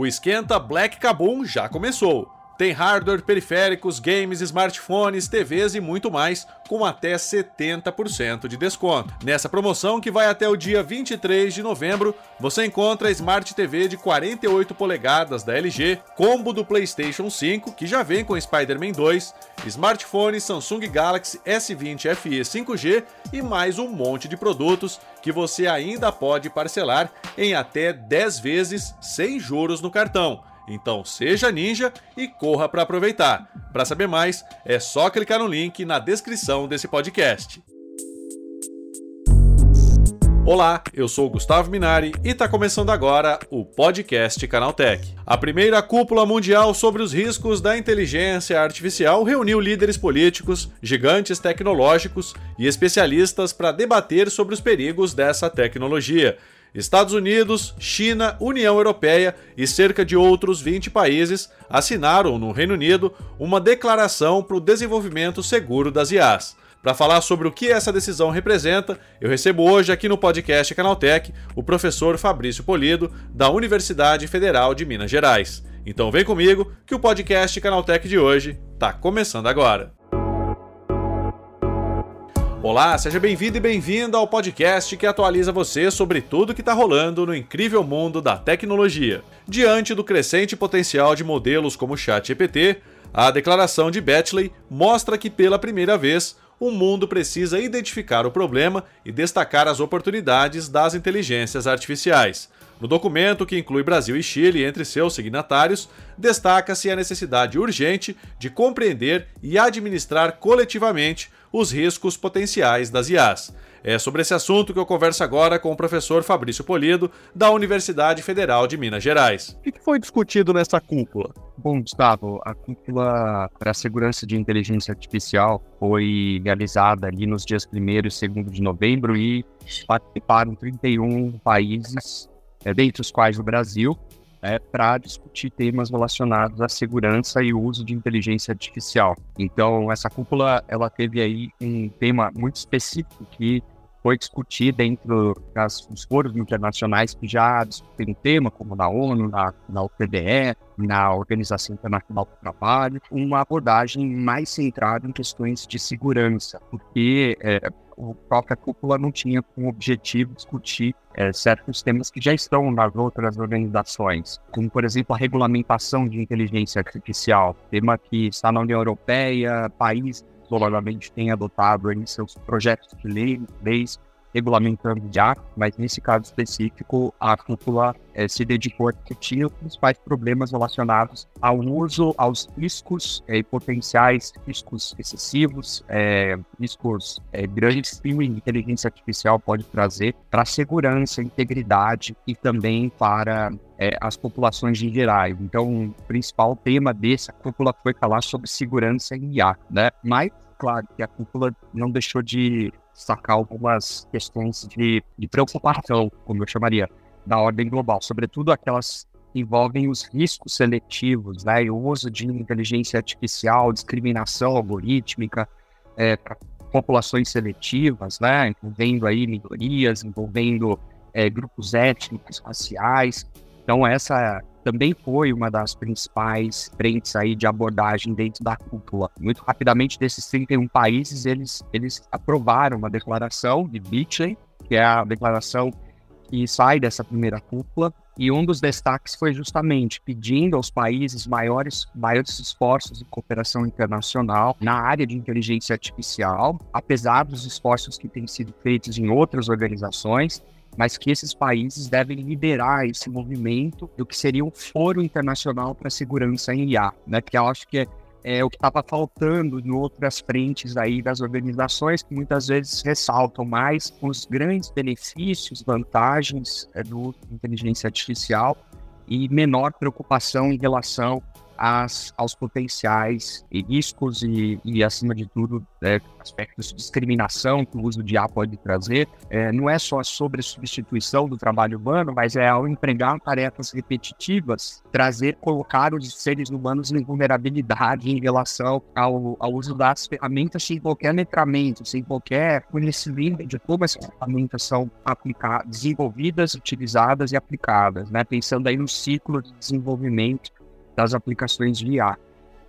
O esquenta Black Kabum já começou. Tem hardware, periféricos, games, smartphones, TVs e muito mais, com até 70% de desconto. Nessa promoção, que vai até o dia 23 de novembro, você encontra a Smart TV de 48 polegadas da LG, combo do PlayStation 5, que já vem com Spider-Man 2, smartphone Samsung Galaxy S20 FE 5G e mais um monte de produtos que você ainda pode parcelar em até 10 vezes sem juros no cartão. Então seja ninja e corra para aproveitar. Para saber mais, é só clicar no link na descrição desse podcast. Olá, eu sou Gustavo Minari e está começando agora o podcast Canaltech. A primeira cúpula mundial sobre os riscos da inteligência artificial reuniu líderes políticos, gigantes tecnológicos e especialistas para debater sobre os perigos dessa tecnologia Estados Unidos, China, União Europeia e cerca de outros 20 países assinaram no Reino Unido uma declaração para o desenvolvimento seguro das IAs. Para falar sobre o que essa decisão representa, eu recebo hoje aqui no podcast Canaltech o professor Fabrício Polido, da Universidade Federal de Minas Gerais. Então vem comigo que o podcast Canaltech de hoje está começando agora. Olá, seja bem-vindo e bem-vinda ao podcast que atualiza você sobre tudo que está rolando no incrível mundo da tecnologia. Diante do crescente potencial de modelos como o ChatGPT, a declaração de Betley mostra que pela primeira vez o mundo precisa identificar o problema e destacar as oportunidades das inteligências artificiais. No documento, que inclui Brasil e Chile entre seus signatários, destaca-se a necessidade urgente de compreender e administrar coletivamente os riscos potenciais das IAs. É sobre esse assunto que eu converso agora com o professor Fabrício Polido, da Universidade Federal de Minas Gerais. O que foi discutido nessa cúpula? Bom, Gustavo, a cúpula para a segurança de inteligência artificial foi realizada ali nos dias 1 e 2 de novembro e participaram 31 países, é, dentre os quais o Brasil, é, para discutir temas relacionados à segurança e uso de inteligência artificial. Então, essa cúpula ela teve aí um tema muito específico que foi discutir dentro das, dos foros internacionais que já discutem o tema, como na ONU, na, na na Organização Internacional do Trabalho, uma abordagem mais centrada em questões de segurança, porque é, a própria cúpula não tinha como objetivo discutir é, certos temas que já estão nas outras organizações, como, por exemplo, a regulamentação de inteligência artificial, tema que está na União Europeia, países provavelmente têm adotado em seus projetos de lei, leis regulamentando já, mas nesse caso específico, a cúpula é, se dedicou a discutir os principais problemas relacionados ao uso, aos riscos é, potenciais, riscos excessivos, é, riscos grandes que a inteligência artificial pode trazer para a segurança, integridade e também para as populações em geral. Então, o principal tema dessa cúpula foi falar sobre segurança em IA, né? Mas claro que a cúpula não deixou de sacar algumas questões de, de preocupação, como eu chamaria, da ordem global, sobretudo aquelas que envolvem os riscos seletivos, né, e o uso de inteligência artificial, discriminação algorítmica é, para populações seletivas, né, envolvendo aí minorias, envolvendo é, grupos étnicos, raciais. Então essa também foi uma das principais frentes aí de abordagem dentro da cúpula. Muito rapidamente, desses 31 países, eles, eles aprovaram uma declaração de Beachley, que é a declaração que sai dessa primeira cúpula, e um dos destaques foi justamente pedindo aos países maiores, maiores esforços de cooperação internacional na área de inteligência artificial, apesar dos esforços que têm sido feitos em outras organizações, mas que esses países devem liderar esse movimento do que seria um foro internacional para segurança em IA, né? Que eu acho que é, é o que estava faltando em outras frentes aí das organizações que muitas vezes ressaltam mais os grandes benefícios, vantagens é, do inteligência artificial e menor preocupação em relação aos potenciais e riscos e, e, acima de tudo, é, aspectos de discriminação que o uso de IA pode trazer. É, não é só sobre a substituição do trabalho humano, mas é ao empregar tarefas repetitivas, trazer, colocar os seres humanos em vulnerabilidade em relação ao, ao uso das ferramentas sem qualquer letramento, sem qualquer conhecimento de como essas ferramentas são aplicadas, desenvolvidas, utilizadas e aplicadas, né? pensando aí no ciclo de desenvolvimento das aplicações de IA.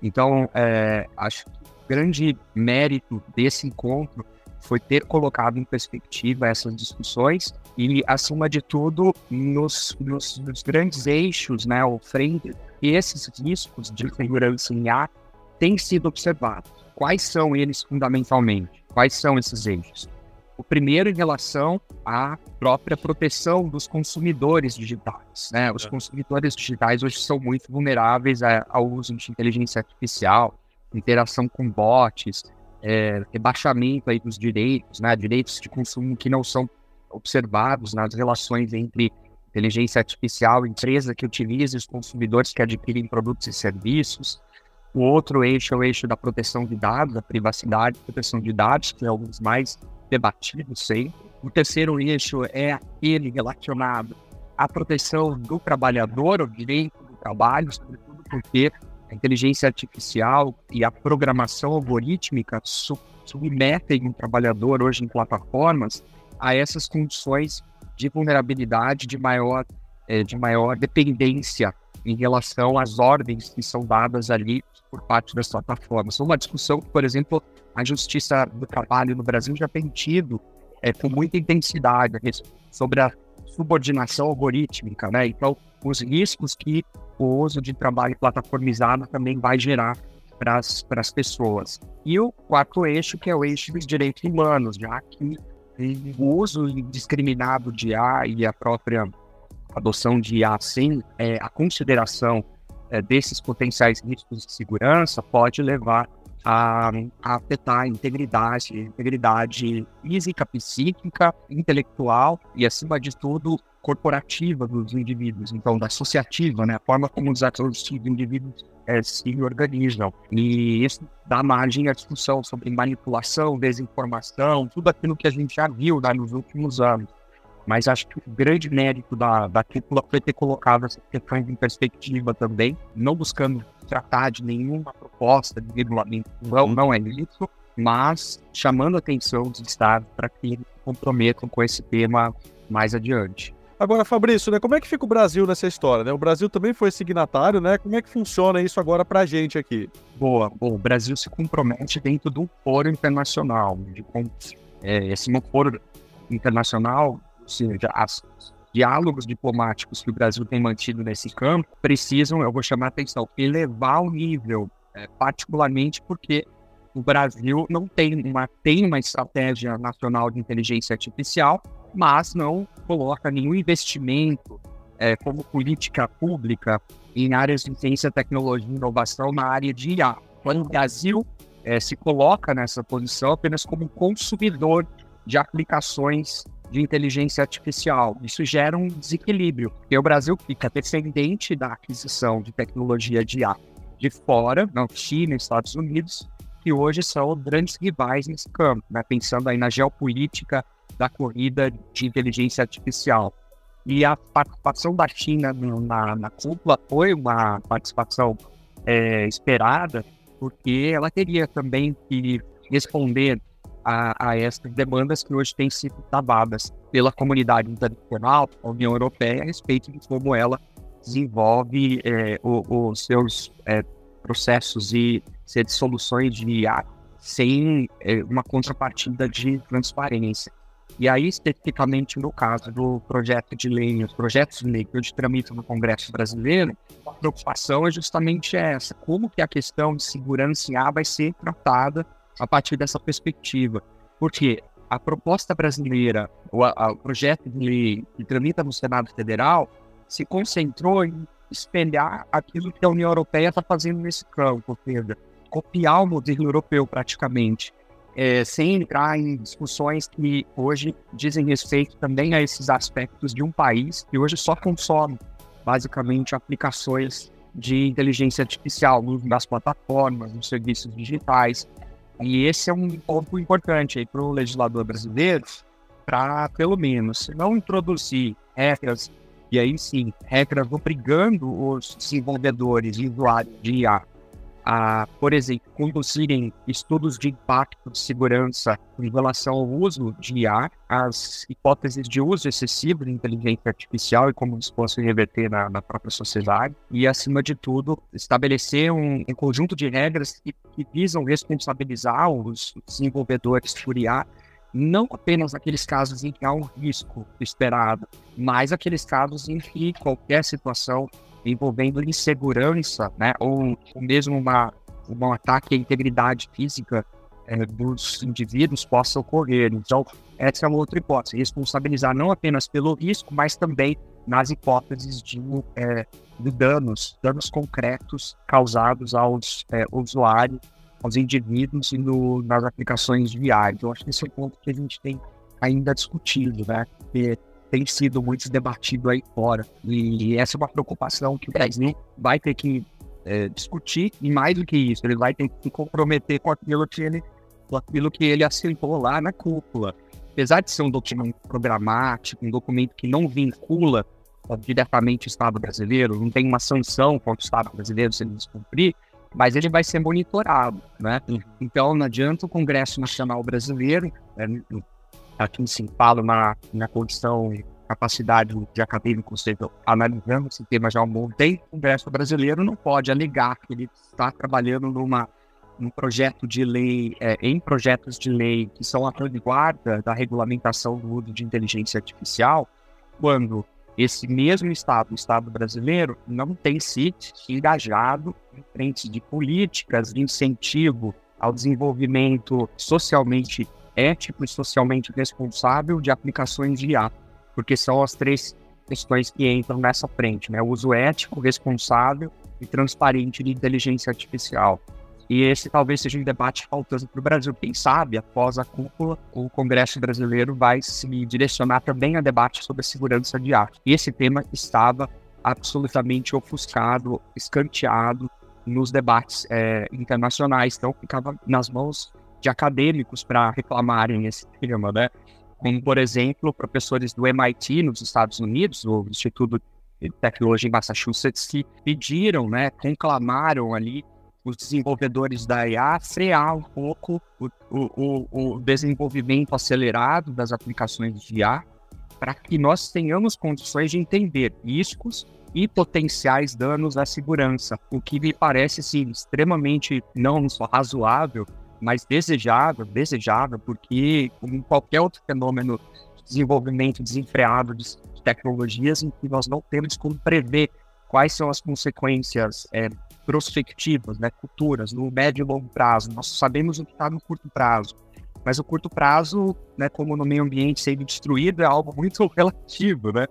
Então, é, acho que o grande mérito desse encontro foi ter colocado em perspectiva essas discussões e, acima de tudo, nos, nos, nos grandes eixos, né, ou frente, esses riscos de segurança em IA têm sido observados. Quais são eles fundamentalmente? Quais são esses eixos? O primeiro em relação à própria proteção dos consumidores digitais. Né? Os é. consumidores digitais hoje são muito vulneráveis ao uso de inteligência artificial, interação com bots, é, rebaixamento aí dos direitos, né? direitos de consumo que não são observados nas relações entre inteligência artificial, empresa que utiliza os consumidores que adquirem produtos e serviços. O outro eixo é o eixo da proteção de dados, da privacidade, proteção de dados, que é um dos mais debatido sempre. O terceiro eixo é aquele relacionado à proteção do trabalhador, o direito do trabalho, sobretudo porque a inteligência artificial e a programação algorítmica submetem o trabalhador hoje em plataformas a essas condições de vulnerabilidade, de maior, é, de maior dependência em relação às ordens que são dadas ali por parte das plataformas. Uma discussão que, por exemplo, a Justiça do Trabalho no Brasil já tem tido é, com muita intensidade sobre a subordinação algorítmica, né? Então, os riscos que o uso de trabalho plataformizado também vai gerar para as pessoas. E o quarto eixo, que é o eixo dos direitos humanos, já que o uso indiscriminado de IA e a própria adoção de IA sem é, a consideração é, desses potenciais riscos de segurança pode levar a, a afetar a integridade, integridade física, psíquica, intelectual e, acima de tudo, corporativa dos indivíduos, então da associativa, né, a forma como os atores indivíduos é, se organizam. E isso dá margem à discussão sobre manipulação, desinformação, tudo aquilo que a gente já viu né, nos últimos anos. Mas acho que o grande mérito da, da cúpula foi ter colocado essas questões em perspectiva também, não buscando tratar de nenhuma proposta de regulamento, não, não é isso, mas chamando a atenção dos estados para que se comprometam com esse tema mais adiante. Agora, Fabrício, né, como é que fica o Brasil nessa história? Né? O Brasil também foi signatário, né? Como é que funciona isso agora para a gente aqui? Boa. Bom, o Brasil se compromete dentro de um foro internacional. De, é, esse foro internacional seja, os diálogos diplomáticos que o Brasil tem mantido nesse campo precisam, eu vou chamar a atenção, elevar o nível, é, particularmente porque o Brasil não tem uma, tem uma estratégia nacional de inteligência artificial, mas não coloca nenhum investimento é, como política pública em áreas de ciência, tecnologia e inovação na área de IA. Quando o Brasil é, se coloca nessa posição apenas como consumidor de aplicações de inteligência artificial. Isso gera um desequilíbrio, porque o Brasil fica dependente da aquisição de tecnologia de IA de fora, na China, Estados Unidos, que hoje são grandes rivais nesse campo, né? pensando aí na geopolítica da corrida de inteligência artificial. E a participação da China na, na cúpula foi uma participação é, esperada, porque ela teria também que responder a, a essas demandas que hoje têm sido travadas pela comunidade internacional, a União Europeia, a respeito de como ela desenvolve é, os seus é, processos e de soluções de IA sem é, uma contrapartida de transparência. E aí, especificamente no caso do projeto de lei, os projetos de lei que hoje tramitam no Congresso Brasileiro, a preocupação é justamente essa, como que a questão de segurança em IA vai ser tratada a partir dessa perspectiva. Porque a proposta brasileira, o, a, o projeto de lei que tramita no Senado Federal, se concentrou em espelhar aquilo que a União Europeia está fazendo nesse campo, ou copiar o modelo europeu praticamente, é, sem entrar em discussões que hoje dizem respeito também a esses aspectos de um país que hoje só consome basicamente aplicações de inteligência artificial nas plataformas, nos serviços digitais. E esse é um ponto importante para o legislador brasileiro, para, pelo menos, não introduzir regras, e aí sim, regras obrigando os desenvolvedores e usuários de IA a, por exemplo, conduzirem estudos de impacto de segurança em relação ao uso de IA, as hipóteses de uso excessivo de inteligência artificial e como isso possa reverter na, na própria sociedade, e, acima de tudo, estabelecer um, um conjunto de regras que, que visam responsabilizar os desenvolvedores por IA não apenas naqueles casos em que há um risco esperado, mas aqueles casos em que qualquer situação envolvendo insegurança, né, ou, ou mesmo uma, um ataque à integridade física é, dos indivíduos possa ocorrer. Então, essa é uma outra hipótese, responsabilizar não apenas pelo risco, mas também nas hipóteses de, é, de danos, danos concretos causados aos é, usuários, aos indivíduos e no, nas aplicações de VR. Então, acho que esse é um ponto que a gente tem ainda discutido, né? Porque tem sido muito debatido aí fora. E essa é uma preocupação que o Brasil vai ter que é, discutir, e mais do que isso, ele vai ter que se comprometer com aquilo que ele, com aquilo que ele aceitou lá na cúpula. Apesar de ser um documento programático, um documento que não vincula diretamente o Estado brasileiro, não tem uma sanção contra o Estado brasileiro se ele descumprir, mas ele vai ser monitorado, né? Uhum. Então não adianta o Congresso Nacional Brasileiro, né, aqui sim falo na, na condição capacidade de acadêmico, seja, analisando esse tema já há um bom tempo, o Congresso brasileiro não pode alegar que ele está trabalhando numa num projeto de lei, é, em projetos de lei que são a vanguarda da regulamentação do uso de inteligência artificial, quando esse mesmo Estado, o Estado brasileiro, não tem se engajado em frentes de políticas de incentivo ao desenvolvimento socialmente ético e socialmente responsável de aplicações de IA, porque são as três questões que entram nessa frente, né? O uso ético, responsável e transparente de inteligência artificial. E esse talvez seja um debate faltando para o Brasil. Quem sabe, após a cúpula, o Congresso brasileiro vai se direcionar também a debate sobre a segurança de IA. E esse tema estava absolutamente ofuscado, escanteado nos debates é, internacionais. Então, ficava nas mãos de acadêmicos para reclamarem esse tema, né? Como, por exemplo, professores do MIT nos Estados Unidos, o Instituto de Tecnologia em Massachusetts, que pediram, né, conclamaram ali os desenvolvedores da IA frear um pouco o, o, o desenvolvimento acelerado das aplicações de IA para que nós tenhamos condições de entender riscos e potenciais danos à segurança, o que me parece sim, extremamente não só razoável, mas desejável, desejável, porque como qualquer outro fenômeno de desenvolvimento desenfreado de tecnologias em que nós não temos como prever quais são as consequências é, prospectivas, né, futuras, no médio e longo prazo. Nós sabemos o que está no curto prazo, mas o curto prazo, né, como no meio ambiente sendo destruído, é algo muito relativo, né?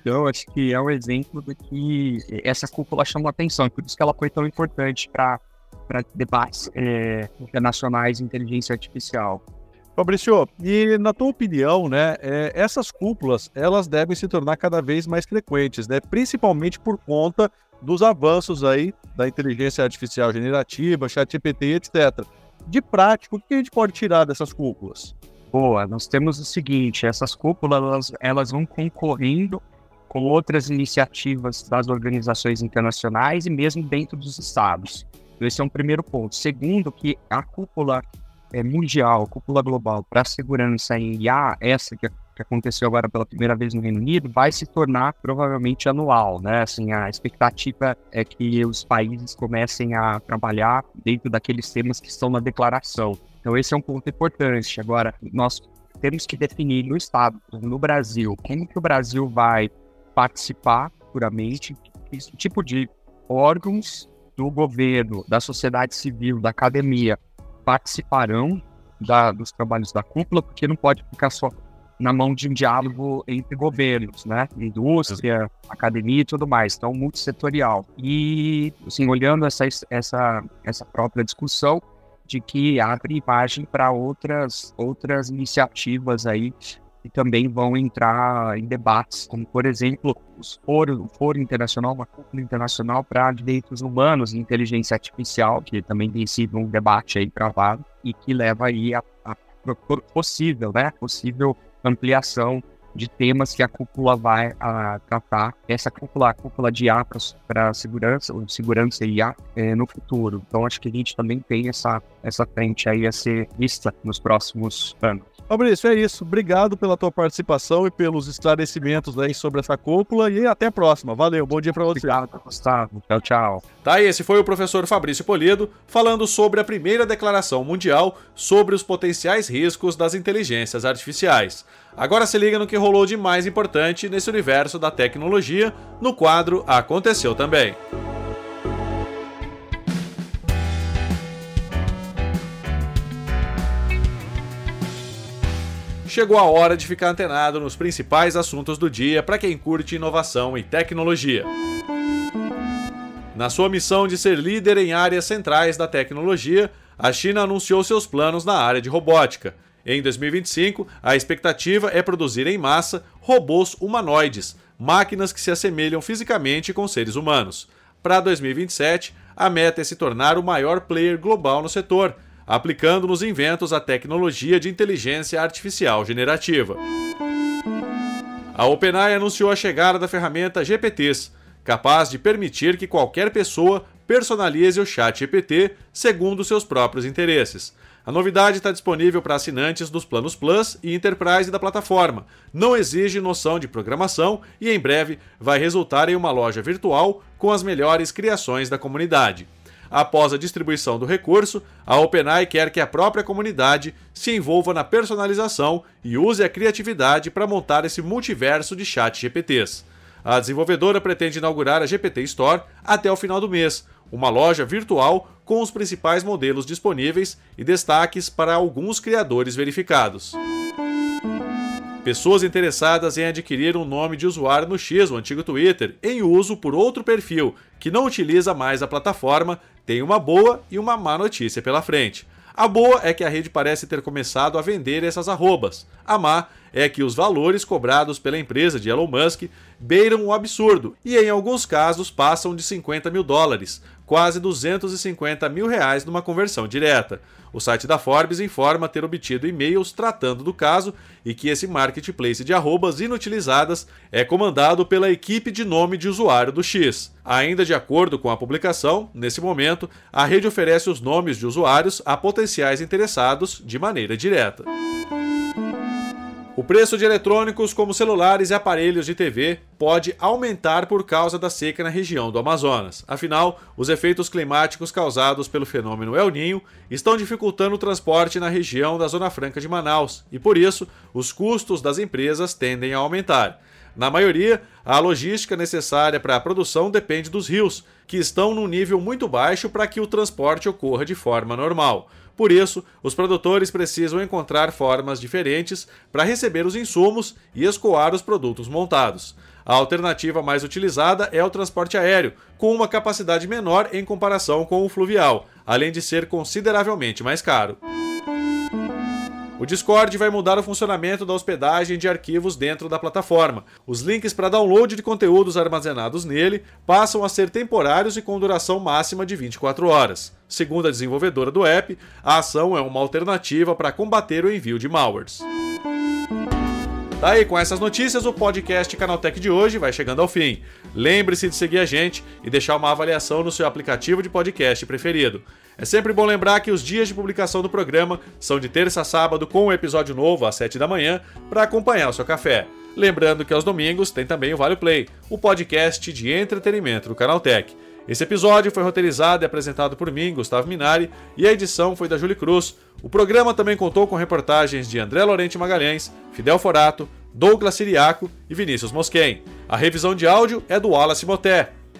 Então, acho que é um exemplo de que essa cúpula chamou atenção, por isso que ela foi tão importante para para debates é, internacionais de inteligência artificial. Fabrício, e na tua opinião, né, é, essas cúpulas elas devem se tornar cada vez mais frequentes, né, principalmente por conta dos avanços aí da inteligência artificial generativa, ChatGPT, etc. De prático, o que a gente pode tirar dessas cúpulas? Boa, nós temos o seguinte: essas cúpulas elas, elas vão concorrendo com outras iniciativas das organizações internacionais e mesmo dentro dos estados. Esse é um primeiro ponto. Segundo, que a cúpula é, mundial, cúpula global para segurança em IA, essa que, que, aconteceu agora pela primeira vez no Reino Unido, vai se tornar provavelmente anual, né? Assim, a expectativa é que os países comecem a trabalhar dentro daqueles temas que estão na declaração. Então, esse é um ponto importante. Agora, nós temos que definir no Estado, no Brasil, como que o Brasil vai participar puramente, que tipo de órgãos do governo, da sociedade civil, da academia participarão da, dos trabalhos da cúpula, porque não pode ficar só na mão de um diálogo entre governos, né? Indústria, academia e tudo mais. Então, multissetorial. E, assim, olhando essa, essa, essa própria discussão, de que abre margem para outras, outras iniciativas aí e também vão entrar em debates, como por exemplo foro, o Foro Internacional, uma cúpula internacional para direitos humanos e inteligência artificial, que também tem sido um debate aí travado e que leva aí a, a possível, né, possível ampliação de temas que a cúpula vai a, tratar, essa cúpula, a cúpula de IA para segurança, ou segurança e IA é, no futuro. Então, acho que a gente também tem essa, essa frente aí a ser vista nos próximos anos. Fabrício, é isso. Obrigado pela tua participação e pelos esclarecimentos aí sobre essa cúpula e até a próxima. Valeu, bom dia para você. Obrigado, Gustavo. Tchau, tchau. Tá, esse foi o professor Fabrício Polido falando sobre a primeira declaração mundial sobre os potenciais riscos das inteligências artificiais. Agora se liga no que rolou de mais importante nesse universo da tecnologia no quadro Aconteceu Também. Chegou a hora de ficar antenado nos principais assuntos do dia para quem curte inovação e tecnologia. Na sua missão de ser líder em áreas centrais da tecnologia, a China anunciou seus planos na área de robótica. Em 2025, a expectativa é produzir em massa robôs humanoides, máquinas que se assemelham fisicamente com seres humanos. Para 2027, a meta é se tornar o maior player global no setor, aplicando nos inventos a tecnologia de inteligência artificial generativa. A OpenAI anunciou a chegada da ferramenta GPTs, capaz de permitir que qualquer pessoa personalize o chat GPT segundo seus próprios interesses. A novidade está disponível para assinantes dos planos Plus e Enterprise da plataforma. Não exige noção de programação e em breve vai resultar em uma loja virtual com as melhores criações da comunidade. Após a distribuição do recurso, a OpenAI quer que a própria comunidade se envolva na personalização e use a criatividade para montar esse multiverso de chat GPTs. A desenvolvedora pretende inaugurar a GPT Store até o final do mês, uma loja virtual com os principais modelos disponíveis e destaques para alguns criadores verificados. Pessoas interessadas em adquirir um nome de usuário no X, o antigo Twitter, em uso por outro perfil que não utiliza mais a plataforma, tem uma boa e uma má notícia pela frente. A boa é que a rede parece ter começado a vender essas arrobas. A má é que os valores cobrados pela empresa de Elon Musk beiram o absurdo e, em alguns casos, passam de 50 mil dólares, quase 250 mil reais numa conversão direta. O site da Forbes informa ter obtido e-mails tratando do caso e que esse marketplace de arrobas inutilizadas é comandado pela equipe de nome de usuário do X. Ainda de acordo com a publicação, nesse momento, a rede oferece os nomes de usuários a potenciais interessados de maneira direta. O preço de eletrônicos como celulares e aparelhos de TV pode aumentar por causa da seca na região do Amazonas. Afinal, os efeitos climáticos causados pelo fenômeno El Ninho estão dificultando o transporte na região da Zona Franca de Manaus e, por isso, os custos das empresas tendem a aumentar. Na maioria, a logística necessária para a produção depende dos rios, que estão num nível muito baixo para que o transporte ocorra de forma normal. Por isso, os produtores precisam encontrar formas diferentes para receber os insumos e escoar os produtos montados. A alternativa mais utilizada é o transporte aéreo, com uma capacidade menor em comparação com o fluvial, além de ser consideravelmente mais caro. O Discord vai mudar o funcionamento da hospedagem de arquivos dentro da plataforma. Os links para download de conteúdos armazenados nele passam a ser temporários e com duração máxima de 24 horas. Segundo a desenvolvedora do app, a ação é uma alternativa para combater o envio de malwares. Tá aí, com essas notícias, o podcast Canaltech de hoje vai chegando ao fim. Lembre-se de seguir a gente e deixar uma avaliação no seu aplicativo de podcast preferido. É sempre bom lembrar que os dias de publicação do programa são de terça a sábado, com um episódio novo às 7 da manhã, para acompanhar o seu café. Lembrando que aos domingos tem também o Vale Play, o podcast de entretenimento do Canaltech. Esse episódio foi roteirizado e apresentado por mim, Gustavo Minari, e a edição foi da Julie Cruz. O programa também contou com reportagens de André Lorente Magalhães, Fidel Forato, Douglas Siriaco e Vinícius Mosquen. A revisão de áudio é do Wallace Moté,